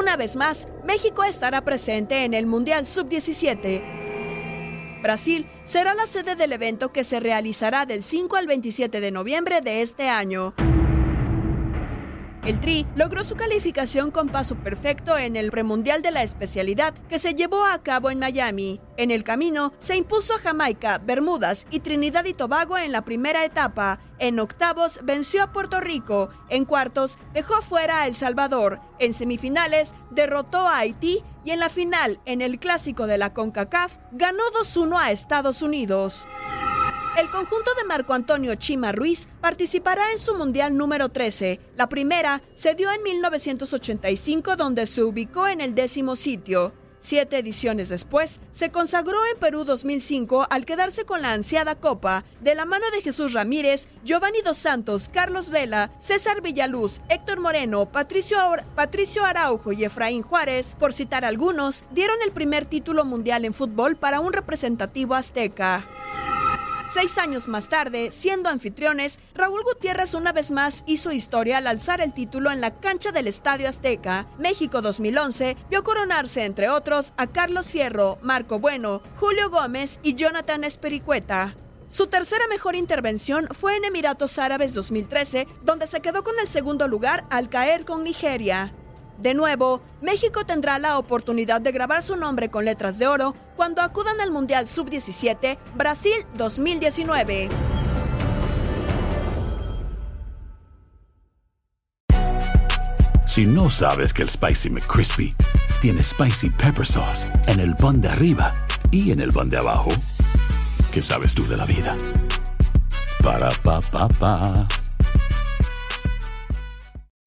Una vez más, México estará presente en el Mundial Sub-17. Brasil será la sede del evento que se realizará del 5 al 27 de noviembre de este año. El Tri logró su calificación con paso perfecto en el premundial de la especialidad que se llevó a cabo en Miami. En el camino se impuso a Jamaica, Bermudas y Trinidad y Tobago en la primera etapa. En octavos venció a Puerto Rico. En cuartos dejó fuera a El Salvador. En semifinales derrotó a Haití y en la final, en el clásico de la CONCACAF, ganó 2-1 a Estados Unidos. El conjunto de Marco Antonio Chima Ruiz participará en su Mundial número 13. La primera se dio en 1985 donde se ubicó en el décimo sitio. Siete ediciones después, se consagró en Perú 2005 al quedarse con la ansiada copa de la mano de Jesús Ramírez, Giovanni Dos Santos, Carlos Vela, César Villaluz, Héctor Moreno, Patricio, Patricio Araujo y Efraín Juárez, por citar algunos, dieron el primer título mundial en fútbol para un representativo azteca. Seis años más tarde, siendo anfitriones, Raúl Gutiérrez una vez más hizo historia al alzar el título en la cancha del Estadio Azteca. México 2011 vio coronarse, entre otros, a Carlos Fierro, Marco Bueno, Julio Gómez y Jonathan Espericueta. Su tercera mejor intervención fue en Emiratos Árabes 2013, donde se quedó con el segundo lugar al caer con Nigeria. De nuevo, México tendrá la oportunidad de grabar su nombre con letras de oro cuando acudan al Mundial Sub-17 Brasil 2019. Si no sabes que el Spicy McCrispy tiene Spicy Pepper Sauce en el pan de arriba y en el pan de abajo, ¿qué sabes tú de la vida? Para, pa, pa, pa.